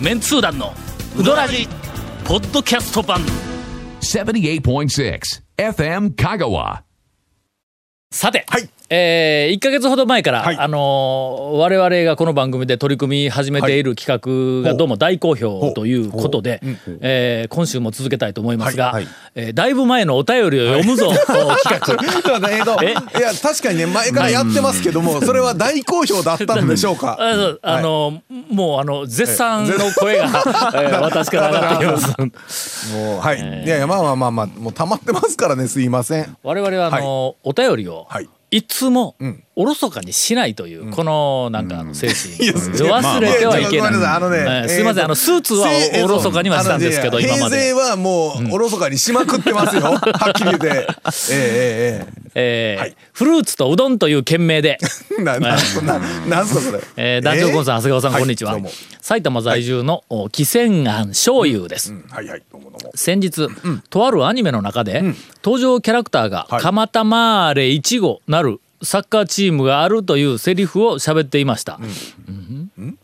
メンツー団のウドラジポッドキャスト版78.6 FM Kagawa. さて、はいえー、1か月ほど前から、はい。あのー我々がこの番組で取り組み始めている企画がどうも大好評ということで、えー今週も続けたいと思いますが、はい。はい。えーだいぶ前のお便りを読むぞ、企画。ちょっと待ってえいや確かにね前からやってますけどもそれは大好評だったんでしょうか？あのもうあの絶賛の声が、えー私から上がってきます。もうはい。いやいやまあまあまあまあもう溜まってますからねすいません。我々はあの、お便りを、はいいつもうん。おろそかにしないという、このなんか精神、忘れてはいけない。あのねすいませんあのスーツはせおおろそかにはしたんですけど今まで。平成はもうおろそかにしまくってますよ。はっきり言って。えええええーはい。フルーツとうどんという件名で、え えななななんすかそれ。えー、団長コンさん、長谷川さん、はいこんにちは。どうも。埼玉在住の、お汽船庵醤油です。うんはいはいどうもどうも。先日、とあるアニメの中で、登場キャラクターが「はい。蒲田マーレ1号」なるサッカーチームがあるというセリフを喋っていました、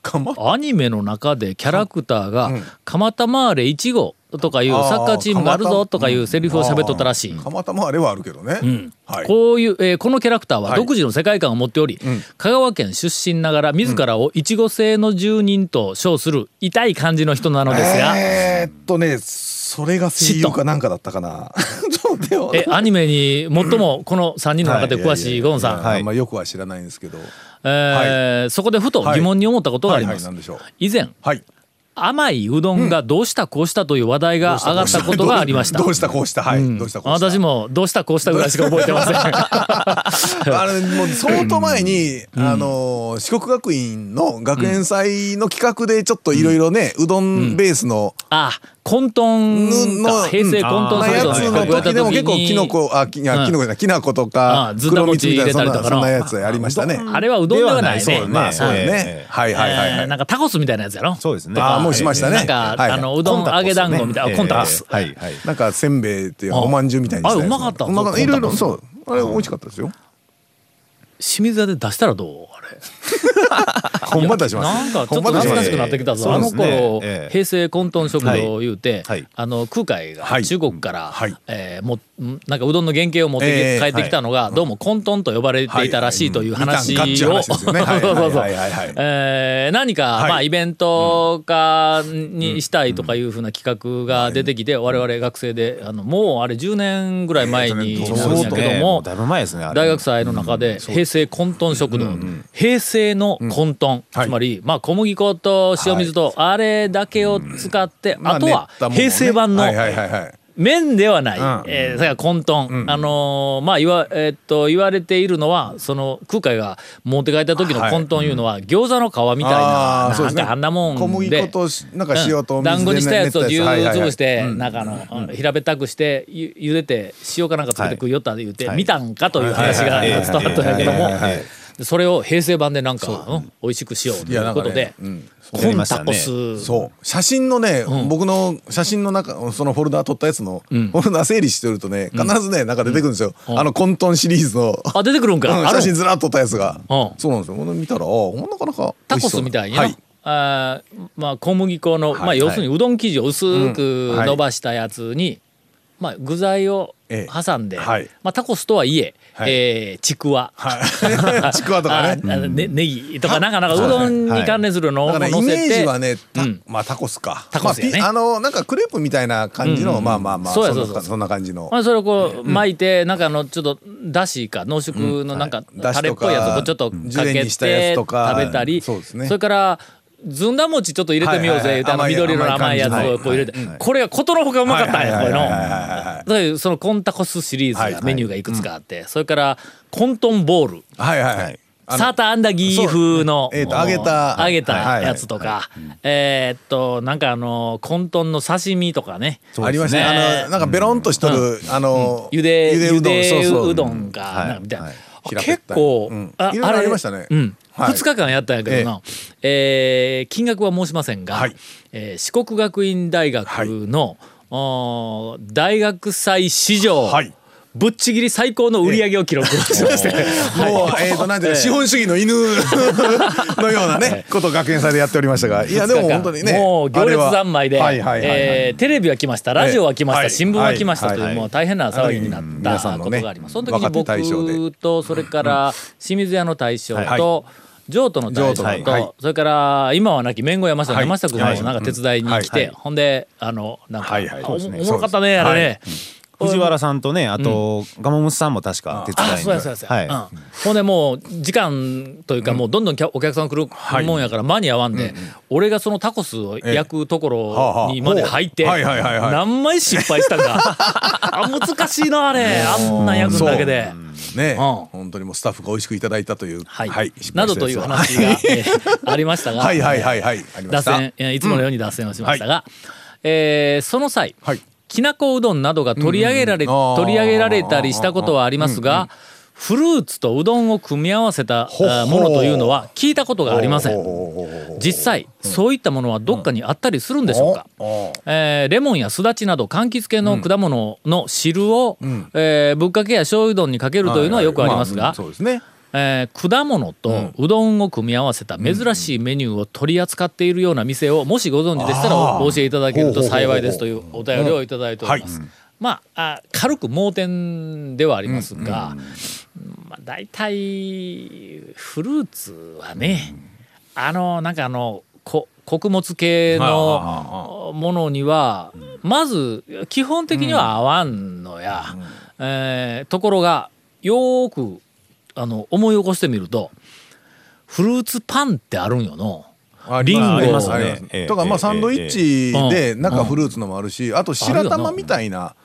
かま？アニメの中でキャラクターが「蒲田マーレ1号」とかいうサッカーチームがあるぞとかいうセリフを喋っとったらしい。蒲田もあれはあるけどね。はい。こういう、えーこのキャラクターははい。独自の世界観を持っており、香川県出身ながら自らをいちご製の住人と称する痛い感じの人なのですが、えーっとねそれが声優かなんかだったかな。えアニメに最もこの3人の中で詳しいゴンさん、あんまよくは知らないんですけど。えーそこでふと疑問に思ったことがあります。以前はい。甘いうどんがどうしたこうしたという話題が上がったことがありました。どうしたこうしたはいどうしたこうした。私もどうしたこうしたぐらいしか覚えてません。あれもう相当前に、あの四国学院の学園祭の企画でちょっといろいろね、うどんベースの、あ、混沌のか平成混沌なやつのやった時でも結構時きのこあきいやきのこじゃないきな粉とか黒蜜みたいなそんなやつやりましたね。あれはうどんではないね。まあそうね。はいはいはいなんかタコスみたいなやつやろ。そうですね。あーもうしましたねなんか、はいあのうどん揚げ団子みたいな、コンタクス。はいはい。なんかせんべいっていうあおまんじゅうみたいにしたやつあうまかったうまかったいろいろそうあれ美味しかったですよ。清水屋で出したらどう？あれ。ほんま出します。なんかちょっと懐かしくなってきたぞ。あの頃、ええ。平成混沌食堂を言うて、あの空海がはい。中国から、はい。えーもんなんかうどんの原型を持って帰ってきたのが、どうも混沌と呼ばれていたらしいという話を、そうそうそうえー何か、はい。まあイベント化にしたいとかいうふうな企画が出てきて、我々学生であのもうあれ10年ぐらい前になるんやけども、大学祭の中で平成混沌食堂、平成の混沌、はい。つまり、まあ、小麦粉と塩水とあれだけを使って、まあとは平成版のはいはいはいはい。麺ではない、ん。えーそれから混沌、あのーまあ言わ,、えーっと言われているのはその空海が持って帰った時の混沌いうのは、餃子の皮みたいな,、うなんかあんなもんで。小麦粉とんか塩とうん。水で団子にしたやつをぎゅー練ったやつ潰して、はいはいはいなん。かあの、平べったくしてゆ茹でて塩かなんかつけて食いよったって言って、はい。見たんかという話がはい 伝わったんやけども。はいはいそれを平成版でなんか、う。ん美味しくしようということでね、うんコンタコス。そう。写真のね、僕の写真の中そのフォルダー撮ったやつの、フォルダー整理してるとね必ずねなんか出てくるんですよ、あの混沌シリーズの。あ出てくるんか、写真ずらっと撮ったやつが、うん。そうなんですよ。見たらなかなかタコスみたいにな、はい。あーまあ、小麦粉の、まあ、要するにうどん生地を薄く伸ばしたやつに、まあ、具材をええ。挟んで、はい。まあ、タコスとはいえ、はい。えーちくわ、はい。ちくわとかね。ねネギとかなんかなんかうどんに関連するのをだから乗せて、イメージはね、まあタコスか。タコスやね。まあのなんかクレープみたいな感じの、まあまあまあそうやそうそうそんなそんな感じの。まあ、それをこう巻いて、なんかあのちょっとだしか濃縮のなんかはい。タレっぽいやつをちょっとかけて食べたりそうですね。れからずんだ餅ちょっと入れてみようぜ、はいはいあの緑色の甘いやつをこう入れて、これがことのほかうまかったんや、これの。はいはい。はいはいはい。そのコンタコスシリーズはいはい。がメニューがいくつかあって、それからコントンボール。はいはいはい。あのサーターアンダギー風の、えーと揚げた。揚げたはいやつとか、えーっとなんかあのコントンの刺身とかね。ありましたね。あのなんかベロンとしとる、あのゆでゆでそうどんか。みたいな、はいあ平べったい。結構、うん。いろいろありましたね。うん。はい2日間やったんやけどな、えー金額は申しませんが、はい。えー四国学院大学の、大学祭史上、はいぶっちぎり最高の売り上げを記録。しまして、もう、えっと、なんていうか、資本主義の犬 のようなね、ことを学園祭でやっておりましたが、いや、でも本当にね。もう行列三昧で。えーテレビは来ました。ラジオは来ました、はい。新聞は来ましたという、はい。もう大変な騒ぎになっうんたことがあります。その時に僕とそれから清水屋の大将はと、譲渡の大将と、それから今は亡き麺後山下のはい山下君もなんか手伝いに来て、はい。ほんであのなんか、おもろかったねあれね。藤原さんとねあとガモムスさんも確か手伝いそうやそうやそうや、はい。うん、ほんでもう時間というかもうどんどんお客さん来るもんやから間に合わんで、俺がそのタコスを焼くところにまで入ってはいはいはいはい。何枚失敗したんか あ難しいなあれ。あんなん焼くんだけで。ね、うん。本当にもうスタッフが美味しくいただいたという、はい、失などという話が、えーありましたが、はいはいはいはい、脱。線、えーいつものように脱線をしましたが、えーその際、はいきなこうどんなどが取り上げられ、取り上げられたりしたことはありますが、フルーツとうどんを組み合わせたものというのは聞いたことがありません。実際、そういったものはどっかにあったりするんでしょうか、えーレモンやすだちなど柑橘系の果物の汁を、えーぶっかけや醤油丼にかけるというのはよくありますが、まあそうですね。えー果物とうどんを組み合わせた珍しいメニューを取り扱っているような店をもしご存知でしたらおお教えいただけると幸いですというお便りをいただいております。まああ軽く盲点ではありますが、まあ、大体フルーツはね、あのなんかあのこ穀物系のものにはまず基本的には合わんのや、えーところがよーくあの思い起こしてみるとフルーツパンってあるんよの。あリンゴ。ありますありねとかまあサンドイッチでうん。中フルーツのもあるしあと白玉みたいな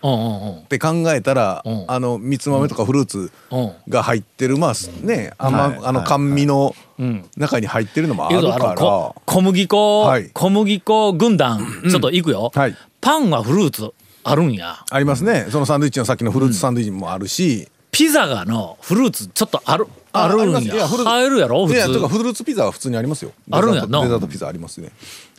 って考えたらうん。あのみつ豆とかフルーツうん。が入ってるまあねあんまはいあの甘味のうん。中に入ってるのもあるから。こ小麦粉、はい。小麦粉軍団ちょっといくよ、はい。パンはフルーツあるんや。ありますね。そのサンドイッチのさっきのフルーツサンドイッチもあるしピザがのフルーツちょっとあるああるんや。入るやろ普いやとか通、フルーツピザは普通にありますよ。あるんやな。デザートピザありますね。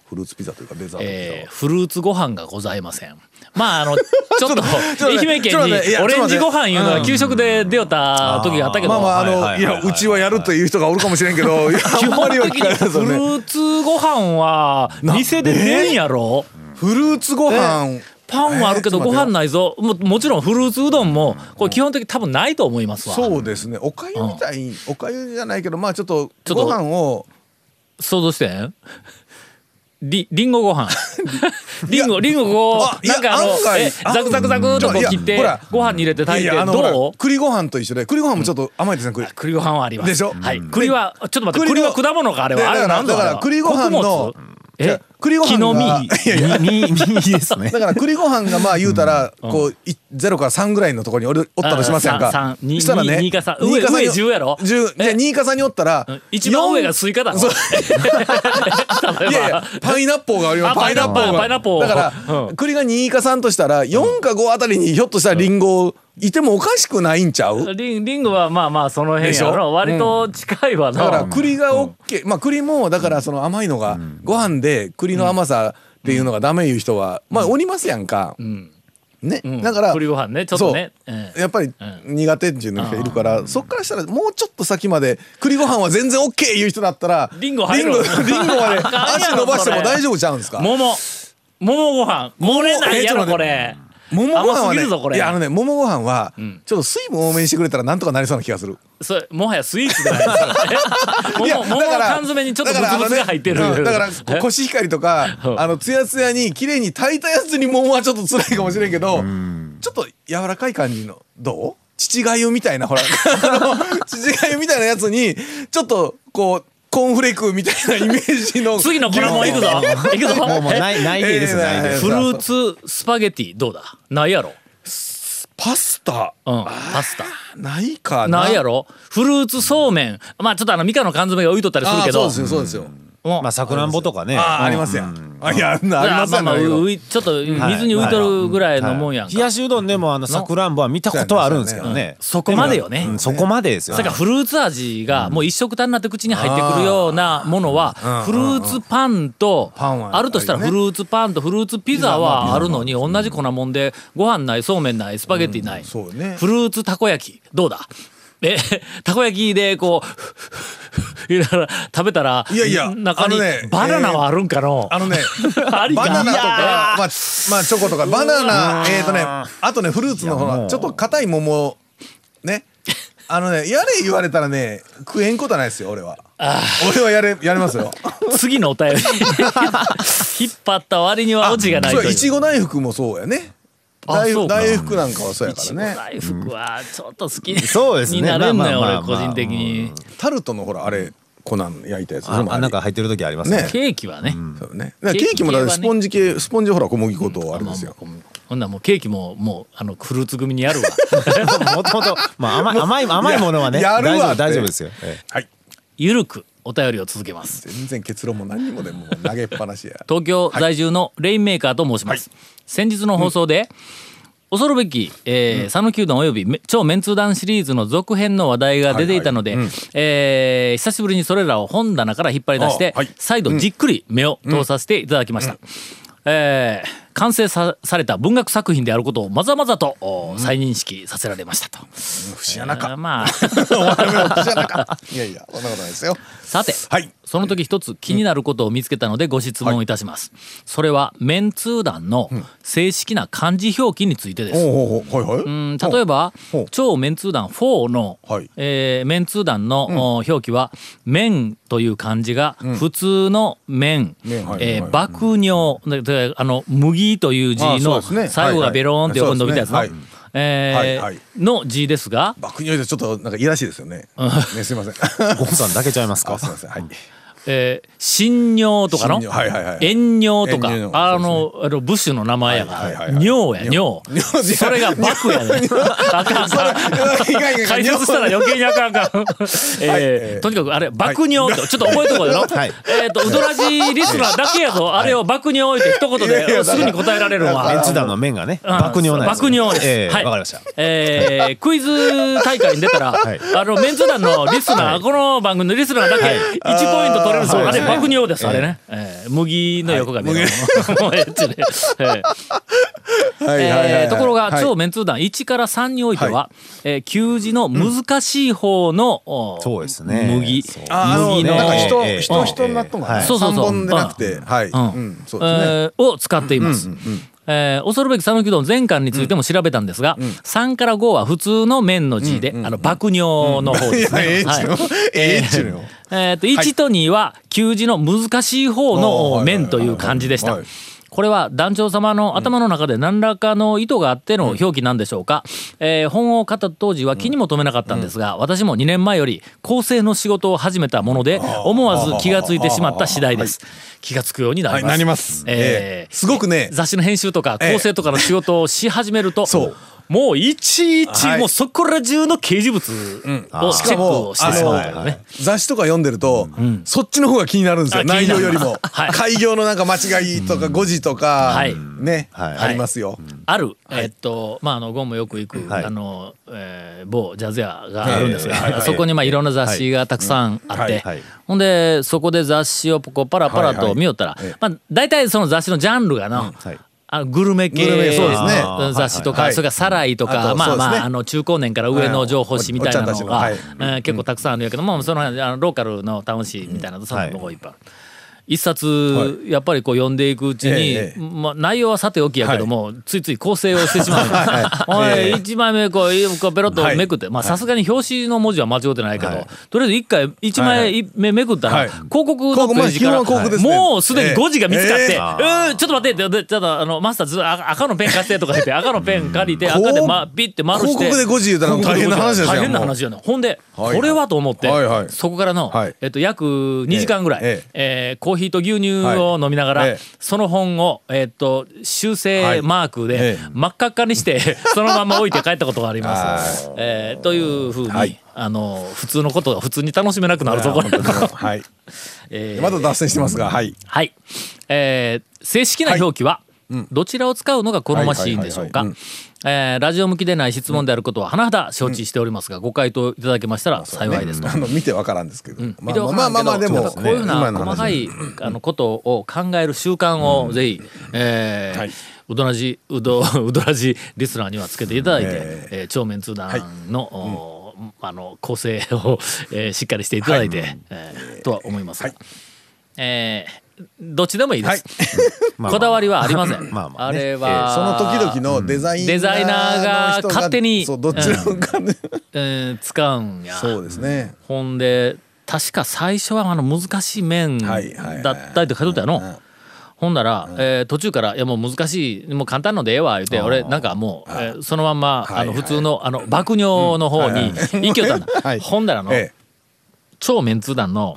フルーツピザというかデザートえーはフルーツご飯がございません。まああの ちょっと愛媛県にオレンジご飯いうのが給食で出よった時があったけど、まあまああの、いやうちはやるという人がおるかもしれんけど 基本的にフルーツご飯は店で出んやろ、フルーツご飯パンはあるけどご飯ないぞ。ももちろんフルーツうどんもこれ基本的に多分ないと思いますわ。そうですね。おかゆみたい、おかゆじゃないけどまあちょっとご飯を。想像して。んりりんごご飯。りんごりんごこあいやうなんかあのザクザクザクっとこう切ってご飯に入れて炊いてどう？栗ご飯と一緒で栗ご飯もちょっと甘いですね栗。栗ご飯はあります。でしょ？はい。栗はちょっと待って栗は果物かあれは。あれなんだから栗ご飯のえあ栗ご飯木の実。がいやいや。みみみですね。だから栗ご飯がまあ言うたらこういゼロから3ぐらいのところにおるおったとしませんか。んにしたらねに二か三上上10やろ？10じゃあえ2か3におったら一番上がスイカだ いやいやパイナッポーがあります。あパイナッポーだから、うん。栗が2か3としたら4か5あたりにひょっとしたらリンゴいてもおかしくないんちゃう？リンリンゴはまあまあその辺やろ。割と近いわな、だから栗が OK、まあ栗もだからその甘いのがご飯で栗の甘さっていうのがダメいう人はまあおりますやんか、ね、うん。だから栗ご飯ねちょっとね。ええやっぱり苦手っていうのがいるから、そっからしたらもうちょっと先まで栗ご飯は全然 OK いう人だったらリンゴ入るリンゴリンゴまで足伸ばしても大丈夫ちゃうんですか？桃。桃ご飯。漏れないやろこれ桃ご飯はね甘すぎるぞこれ。いやあのね桃ご飯はちょっと水分多めにしてくれたらなんとかなりそうな気がする。それもはやスイーツじゃないですか いや桃桃の缶詰にちょっとブツブツが入ってる。だからだからこコシヒカリとかうん。あのツヤツヤに綺麗に炊いたやつに桃はちょっと辛いかもしれんけどちょっと柔らかい感じのどう？父がゆみたいなほら。父がゆみたいなやつにちょっとこうコーンフレークみたいなイメージの。次のこれもういくぞ。いくぞ。もうもうないないでですえーないでえーフルーツスパゲティどうだ？ないやろ。パスタ。うんパスタ。ないかな。ないやろ。フルーツそうめん。まあちょっとあのミカの缶詰が浮いとったりするけど。そうですよそうですよ。おまあさくらんぼとかね。ああありますやん。あいやあん。なありますやんまあちょっと水に浮いとるぐらいのもんやんか。冷やしうどんでもあのさくらんぼは見たことはあるんですけどね。そこまでよね。うん。そこまでですよ。それからフルーツ味がもう一食単になって口に入ってくるようなものはフルーツパンとパンはあるとしたらフルーツパンとフルーツピザはあるのに同じ粉もんでご飯ないそうめんないスパゲッティない。そうね。フルーツたこ焼きどうだ？えたこ焼きでこう食べたらいやいや中にあのねバナナはあるんかの？あのね ありか？バナナとかまあまあチョコとかバナナえっとねあとねフルーツのほらちょっと硬い桃ね。あのねやれ言われたらね食えんことはないですよ俺は。俺はやれやれますよ。次のお便り。引っ張った割にはオチがないという。そういちご大福もそうやね大福なんかはそうやからね。大福はちょっと好きそうですね。になれんのよ俺個人的に。タルトのほらあれ粉焼いたやつああなんか入ってる時ありますね。ね。ケーキはね。そうね。ケーキもだってスポンジ系スポンジほら小麦粉とあれですよ。ほんならもうケーキももうあのフルーツ組にやるわ。もともと。まあ甘い甘い甘いものはねやるわ大丈夫って大丈夫ですよ。ええ。はいゆるくお便りを続けます。全然結論も何にもでもう投げっぱなしや。東京在住のレインメーカーと申します、先日の放送で、恐るべきえー讃岐、うどんおよびめ超メンツー団シリーズの続編の話題が出ていたので、えー久しぶりにそれらを本棚から引っ張り出して、あはい。再度じっくり目を通させていただきました。えー完成さされた文学作品であることをまざまざとお再認識させられましたと。節穴か。えーまあ。いやいやそんなことないですよ。さて、はい。その時一つ気になることを見つけたのでご質問いたします。それはメンツー団の正式な漢字表記についてです。ほうん例えば超メンツー団4の、はい。えーメンツー団の、お表記は「麺」という漢字が普通の麺、麺はい。えーはい。麦尿。あの麦という字の最後がベローンって横に伸びたやつの、えの字ですが。爆乳でちょっとなんかいやらしいですよね。ねすいません。ゴンさんだけちゃいますか？あすいません。はいえー、新尿とかの？はいはいはい遠尿とか。遠尿あのあのブッシュの名前やから、はいはいはい尿や尿。尿。それが爆やね あかん。解説したら余計にあかんあかん、えーとにかくあれ爆尿ってちょっと覚えとこうよ、はい。えっ、とウドラジリスナーだけやぞ。あれを爆尿って一言ですぐに答えられるのはメンツ団の麺がねうん。爆尿なんですよ。爆尿です。ええはい。わかりました。えークイズ大会に出たら、い。あの、メンツ団のリスナー、この番組のリスナーだけ1ポイント取れるんですよ。あれ、爆尿です、あれね。えー麦の横が見える。はいはいはいはい。えーところが、はい。超メンツー団1から3においては、えー給字の難しい方の、おそうですね。麦。麦の、なんか人ええ人人になっとんかな。はいそうそうそう。三本でなくてはい。うんうんそうですね。えーを使っています。えー恐るべき讃岐うどん全巻についても調べたんですが、3から5は普通の麺の字で、あの爆尿の方ですね。ええっと1と2は給字の難しい方のはい麺という漢字でした。はい。これは団長様の頭の中で何らかの意図があっての表記なんでしょうか、えー本を買った当時は気にも留めなかったんですが、私も2年前より構成の仕事を始めたもので思わず気がついてしまった次第です、気がつくようになります,、はいえー。ええすごくね。雑誌の編集とか構成とかの仕事をし始めると、そうもういちいちはい。もうそこら中の掲示物をチェックをしてしまうというね。雑誌とか読んでると、そっちの方が気になるんですよ。内容よりも、はい。開業のなんか間違いとか誤字とか、はい。ね、はい。ありますよ、ある、えっとまああのゴンもよく行く、はい。あの、えー某ジャズ屋があるんですが、そこにまあいろんな雑誌がたくさんあって、ほんでそこで雑誌をこうパラパラと見よったら、まあ大体その雑誌のジャンルがの、はいあのグルメ系。グルメそうですね。の雑誌とか、それからサライとか、まあまああの中高年から上の情報誌みたいなのが、えー結構たくさんあるんやけども、そのあのローカルのタウン誌みたいなのそんなのがいっぱい。ある。一冊、やっぱりこう読んでいくうちに、ええまあ、内容はさておきやけども、ついつい構成をしてしまう。んです。おいええ。一枚目こうペロッとめくって、まあさすがに表紙の文字は間違ってないけど、とりあえず一回一枚目めくったら、はい。広告のページから、ね。もうすでに誤字が見つかって、えーんちょっと待ってでちょっとあのマスターずあ赤のペン貸してとか言って赤のペン借りて赤で、ま、ピッて丸して。広告で誤字言うたら大変な話ですよ大変な話やなほんで、はいこれはと思って、はいはい。そこからの、はい。えっと、約2時間ぐらい、ええ。ーコーヒーと牛乳を飲みながら、はい。ええその本を、えっと修正マークで真っ赤っかにして そのまま置いて帰ったことがあります。えーというふうに、はい。あの普通のことが普通に楽しめなくなるぞ、これ。はい。えー。まだ脱線してますがはい。はい、えー正式な表記は、どちらを使うのが好ましいんでしょうか。ラジオ向きでない質問であることは甚だ承知しておりますが、ご回答いただけましたら幸いですと。あの見てわからんですけど、まあまあまあまあでも、こういうふうな細かいあのことを考える習慣をぜひ、えーはい。うどらじうど うどらじリスナーにはつけていただいて、え。えー超メンツー団の、おあの構成を、えーしっかりしていただいて、えーとは思いますが、えーどっちでもいいです。こだわりはありません。まあまあね。れは、その時々のデザイナーデザイナーが勝手にそうどちらかね、えー使うんや。そうですね。ほんで確か最初はあの難しい面だったりって書いとったやほんなら、えー途中から「いやもう難しいもう簡単のでええわ」言うて俺なんかもう、えーそのまんま、はいあの普通のあの爆尿の方に行きよったんだ、はい。ほんだらあの、え超メンツー団の、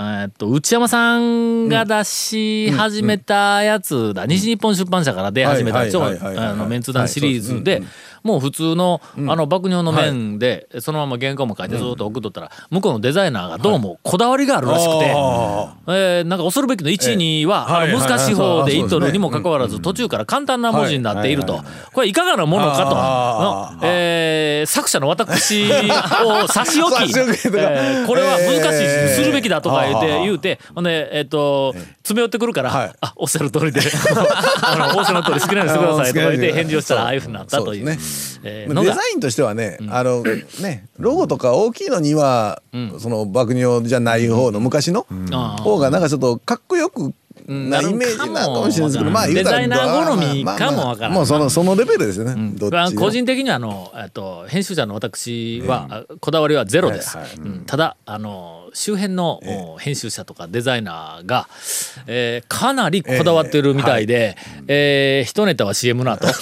えっと内山さんが出し始めたやつだ、西日本出版社から出始めはいたあのメンツ団シリーズはいでもう普通のあの爆尿の面でそのまま原稿も書いてずっと送っとったら向こうのデザイナーがどうもこだわりがあるらしくて。あえーなんか恐るべきの1、2は、難しい方でいっとるにもかかわらず、途中から簡単な文字になっていると。これいかがなものかと。のえー作者の私を差し置き、えーこれは難しい、えー。するべきだとか言って、言うて、ほんで、えっと、詰め寄ってくるから、はい。あ、おっしゃる通りで、あの、おっしゃる通り好きなようにしてくださいとか言って返事をしたら、ああいうふうになったという。デザインとしてはね、あのねロゴとか大きいのには、その爆乳じゃない方の昔の方がなんかちょっとかっこよくなイメージなのかもしれないですけど、まあデザイナー好みかもわからんまあまあまあもうそのそのレベルですよね。どっちまあの個人的にはあの、えっと、編集者の私は、あこだわりはゼロです、ただあの周辺の、お編集者とかデザイナーが、えーかなりこだわってるみたいで、えー一ネタは CM なと。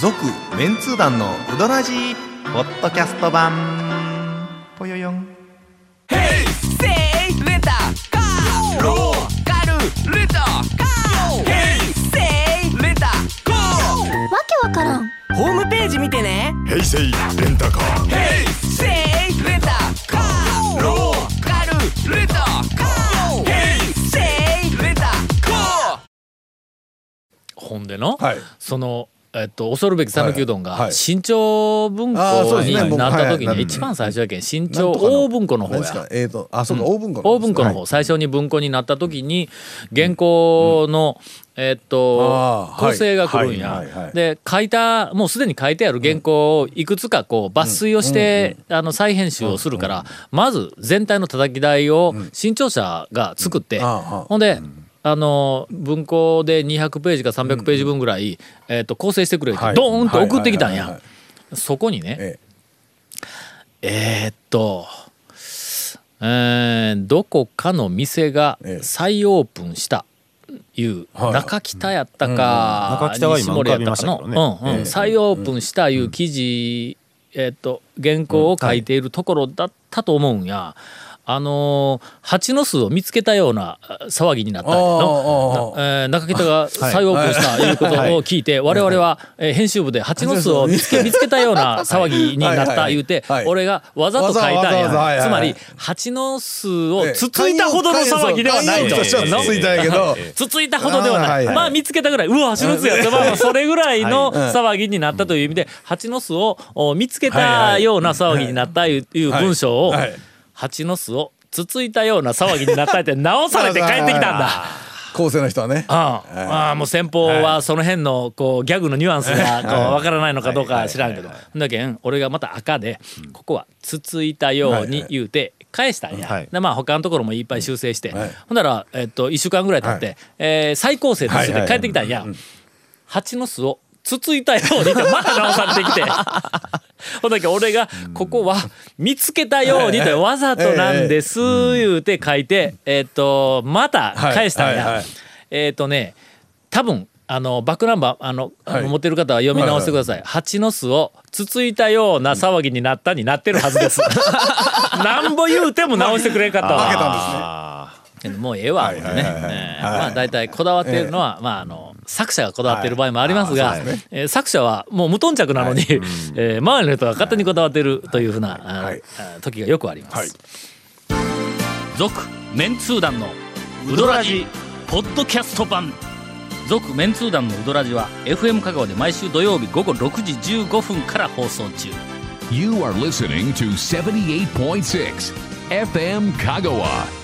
続メンツー団のウドラジーポッドキャスト版。ぽよよん。わけわからんホームページ見てね。平成レンタカーせいレンタカーローカルレンタカー。ヘイセイレンタカーほんでの、はい。その、えっと、恐るべき讃岐うどんが新潮文庫になった時はい。に一番最初やけん新潮大文庫の方や。えっ、とあそうか、大文庫の大文庫の方、はい最初に文庫になった時に原稿の、えっと構成が来るんや、で書いたもうすでに書いてある原稿をいくつかこう抜粋をして、あの再編集をするから、まず全体の叩き台を新潮社が作って、ほんで、あの文庫で200ページか300ページ分ぐらい、えっと構成してくれって、はい。ドーンと送ってきたんや。そこにね、ええ。ーっと、えーどこかの店がええ。再オープンしたいう、はい。中北やったか、西森やったかの、再オープンしたいう記事、えーっと原稿を書いているところだったと思うんや。あのー蜂の巣を見つけたようなあ騒ぎになったのえー中北が再オープンしたい。うことを聞いて我々はえー編集部で蜂の巣を見つけ見つけたような騒ぎになったはい。はいはい言うてはい。俺がわざと書いたんや。はい。はい。つまり蜂の巣をええ。つついたほどの騒ぎではないとつついたんやけど。つついたほどではない、まあ見つけたぐらいうわ蜂の巣やってまあまあそれぐらいのはい。騒ぎになったという意味で蜂の巣をお見つけたような騒ぎになったいういう文章をはい。はい蜂の巣をつついたような騒ぎになったって直されて帰ってきたんだ。構成の人はね。ああああもう先方はその辺のこうギャグのニュアンスがこうわからないのかどうか知らんけど。だけん俺がまた赤でここはつついたように言うて返したんや、はい。でまあ他のところもいっぱい修正して、はい。ほんなら、えっと、1週間ぐらい経って、えー再構成としてはいはい帰ってきたんや、蜂の巣をつついたようにってまた直されてきてほんだけ俺がここは見つけたようにとわざとなんです言うて書いてえっとまた返したんや。えっとね多分あのバックナンバーあの、はい持ってる方は読み直してください。蜂の巣をつついたような騒ぎになったになってるはずです。なんぼ言うても直してくれんかったわ。負けたんですねあけどもうええわ、はいはいはいはいね。えーまあ大体こだわっているのは、まああの作者がこだわってい。る場合もありますが、はいあーそうですえー作者はもう無頓着なのに、えー周りの人が勝手にこだわっているというふうな、はい。時がよくあります。はい。続メンツー団のウドラジポッドキャスト版。続メンツー団のウドラジは FM 香川で毎週土曜日午後6時15分から放送中。You are listening to 78.6 FM Kagawa.